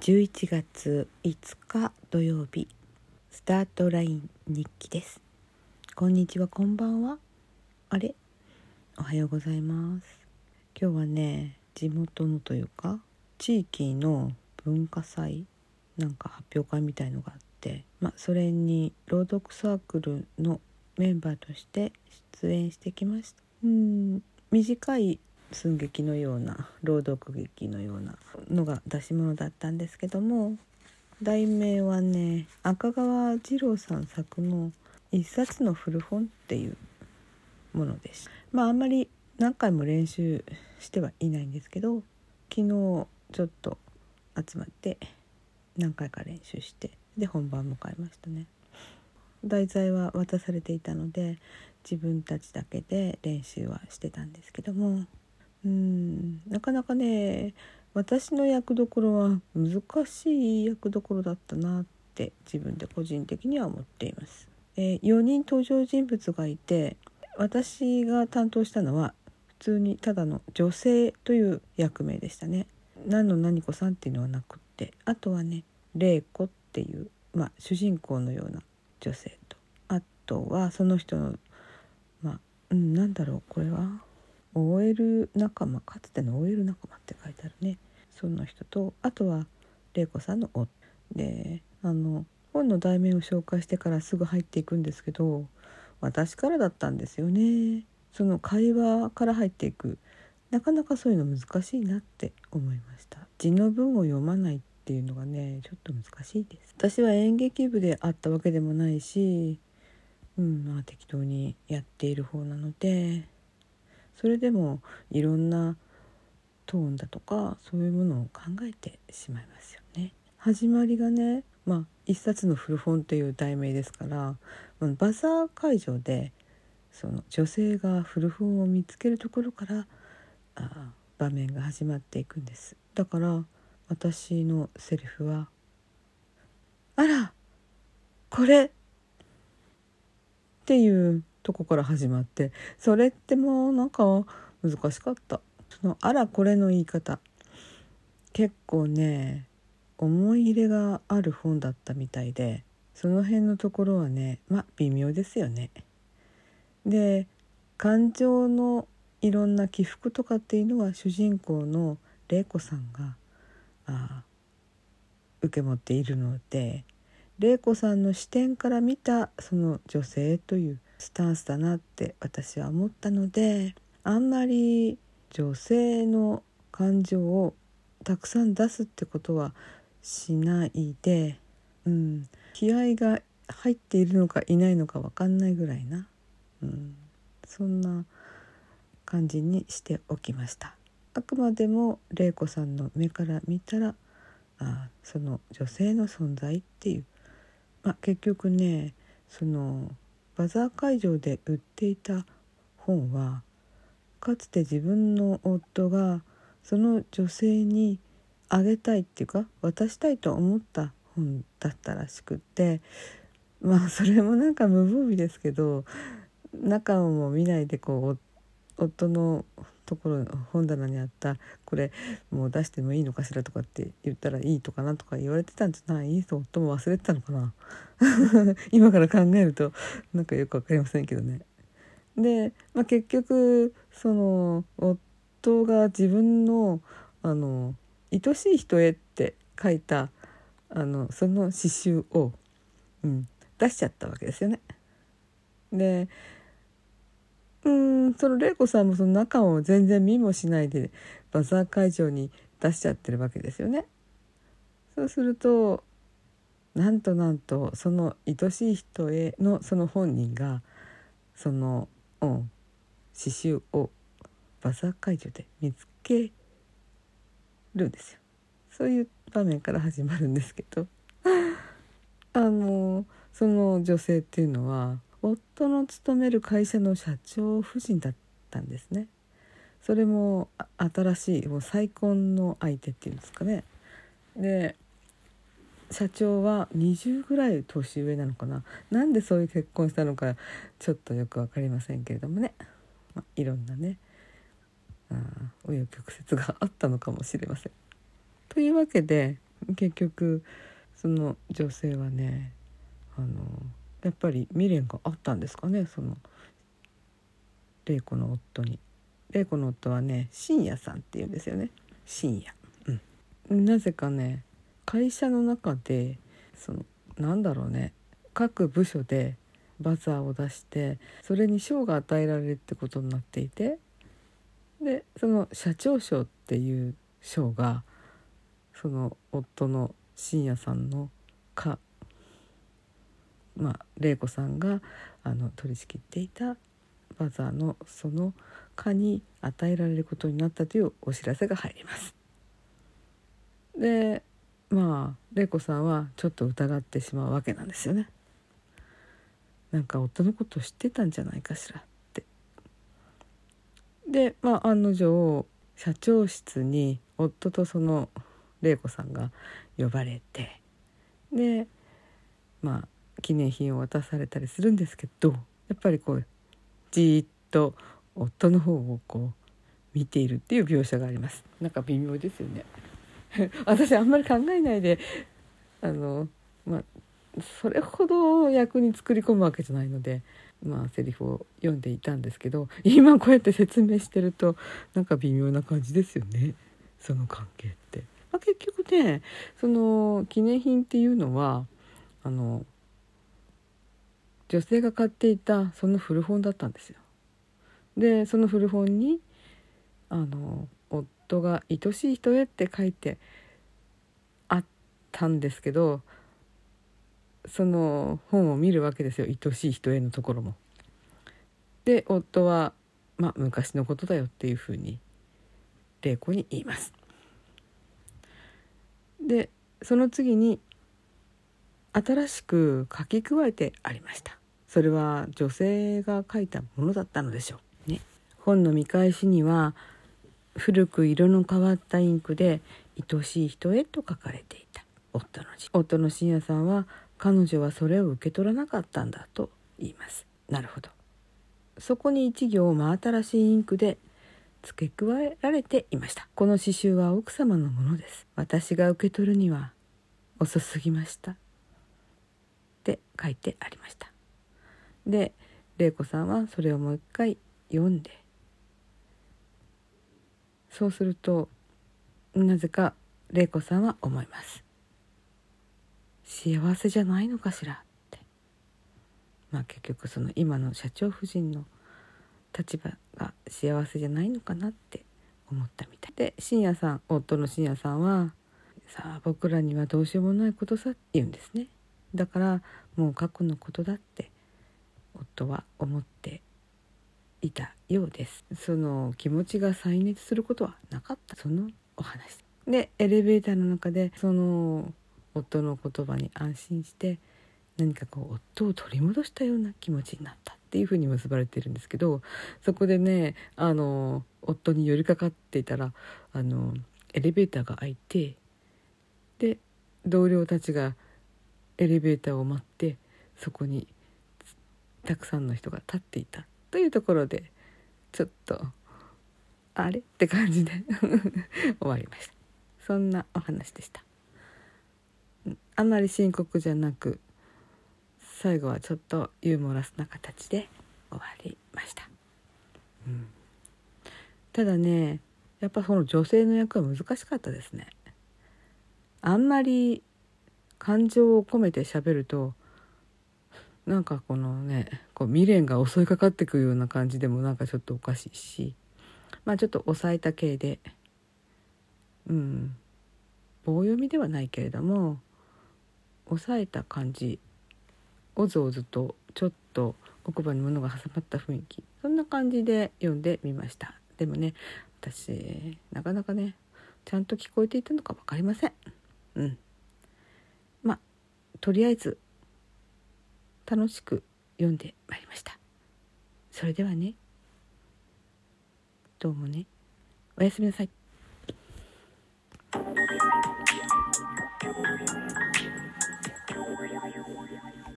11月5日土曜日スタートライン日記です。こんにちはこんばんは。あれ？おはようございます。今日はね地元のというか地域の文化祭なんか発表会みたいのがあってまあそれに朗読サークルのメンバーとして出演してきました。うん。短い寸劇のような朗読劇のようなのが出し物だったんですけども題名はね赤川次郎さん作の「一冊の古本」っていうものです。まああんまり何回も練習してはいないんですけど昨日ちょっと集まって何回か練習してで本番を迎えましたね。題材は渡されていたので自分たちだけで練習はしてたんですけどもうんなかなかね私の役どころは難しい役どころだったなって自分で個人的には思っています。えー、4人登場人物がいて私が担当したのは普通にただの女性という役名でしたね。何の何子さんっていうのはなくってあとはね玲子っていう、まあ、主人公のような女性と。あとはその人のまあ、うん、なんだろうこれは？OL 仲間かつての OL 仲間って書いてあるね。その人とあとは玲子さんの夫。であの本の題名を紹介してからすぐ入っていくんですけど私からだったんですよね。その会話から入っていく。なかなかそういうの難しいなって思いました。字の文を読まないっていうのがねちょっと難しいです私は演劇部であったわけでもないしうんまあ適当にやっている方なのでそれでもいろんなトーンだとかそういうものを考えてしまいますよね。始まりがね、まあ、一冊の古本という題名ですからバザー会場でその女性が古本を見つけるところからあ場面が始まっていくんですだから私のセリフは「あらこれ!」っていうとこから始まってそれってもうなんか難しかったその「あらこれ」の言い方結構ね思い入れがある本だったみたいでその辺のところはねまあ微妙ですよね。で感情のいろんな起伏とかっていうのは主人公の玲子さんがあ受け持っているので玲子さんの視点から見たその女性というスタンスだなって私は思ったのであんまり女性の感情をたくさん出すってことはしないで、うん、気合が入っているのかいないのか分かんないぐらいな、うん、そんな感じにしておきました。あくまでも玲子さんの目から見たらあその女性の存在っていう、まあ、結局ねそのバザー会場で売っていた本はかつて自分の夫がその女性にあげたいっていうか渡したいと思った本だったらしくってまあそれもなんか無防備ですけど中をも見ないでこう夫のところ本棚にあったこれもう出してもいいのかしらとかって言ったらいいとかなとか言われてたんじゃない？と夫も忘れてたのかな？今から考えるとなんかよく分かりませんけどね。で、まあ、結局その夫が自分のあの「愛しい人へ」って書いたあのその刺繍を、うん、出しちゃったわけですよね。でうんその玲子さんもその中を全然見もしないでバザー会場に出しちゃってるわけですよね。そうするとなんとなんとその愛しい人へのその本人がその、うん、刺繍をバザー会場で見つけるんですよ。そういう場面から始まるんですけどあのその女性っていうのは夫の勤める会社の社長夫人だったんですね。それも新しいもう再婚の相手っていうんですかね。で社長は20ぐらい年上なのかな。なんでそういう結婚したのかちょっとよく分かりませんけれどもね、まあ、いろんなね紆余曲折があったのかもしれません。というわけで結局その女性はねあのやっぱり未練があったんですかねその玲子の夫に。玲子の夫はね深夜さんっていうんですよね深夜。うん、なぜかね会社の中でそのなんだろうね各部署でバザーを出してそれに賞が与えられるってことになっていてでその社長賞っていう賞がその夫の深夜さんのかまあ玲子さんがあの取り仕切っていたバザーのその課に与えられることになったというお知らせが入ります。でまあ玲子さんはちょっと疑ってしまうわけなんですよね。なんか夫のこと知ってたんじゃないかしらって。でまあ案の定社長室に夫とその玲子さんが呼ばれてでまあ記念品を渡されたりするんですけどやっぱりこうじっと夫の方をこう見ているっていう描写があります。なんか微妙ですよね。私あんまり考えないであのまあそれほど役に作り込むわけじゃないのでまあセリフを読んでいたんですけど今こうやって説明してるとなんか微妙な感じですよね。その関係って。まあ、結局ねその記念品っていうのはあの女性が買っていたその古本だったんですよ。でその古本にあの夫が「愛しい人へ」って書いてあったんですけどその本を見るわけですよ「愛しい人へ」のところも。で夫は「まあ昔のことだよ」っていうふうに玲子に言います。でその次に新しく書き加えてありました。それは女性が書いたものだったのでしょう。ね。本の見返しには古く色の変わったインクで「愛しい人へ」と書かれていた。夫の字。夫の深夜さんは彼女はそれを受け取らなかったんだと言います。なるほど。そこに一行真新しいインクで付け加えられていました。この刺繍は奥様のものです。私が受け取るには遅すぎました。って書いてありました。で玲子さんはそれをもう一回読んでそうするとなぜか玲子さんは思います。幸せじゃないのかしらって。まあ結局その今の社長夫人の立場が幸せじゃないのかなって思ったみたい。で深夜さん夫の深夜さんは「さあ僕らにはどうしようもないことさ」って言うんですね。だからもう過去のことだって夫は思っていたようです。その気持ちが再熱することはなかった。そのお話。でエレベーターの中でその夫の言葉に安心して何かこう夫を取り戻したような気持ちになったっていうふうに結ばれてるんですけどそこでねあの夫に寄りかかっていたらあのエレベーターが開いてで同僚たちがエレベーターを待ってそこにたくさんの人が立っていた。というところでちょっとあれって感じで 終わりました。そんなお話でした。あまり深刻じゃなく最後はちょっとユーモラスな形で終わりました、うん、ただねやっぱその女性の役は難しかったですね。あんまり感情を込めて喋るとなんかこのねこう未練が襲いかかってくるような感じでもなんかちょっとおかしいしまあちょっと抑えた系でうん棒読みではないけれども抑えた感じおずおずとちょっと奥歯に物が挟まった雰囲気そんな感じで読んでみました。でもね私なかなかねちゃんと聞こえていたのか分かりません。うん。とりあえず楽しく読んでまいりました。それではね。どうもね。おやすみなさい。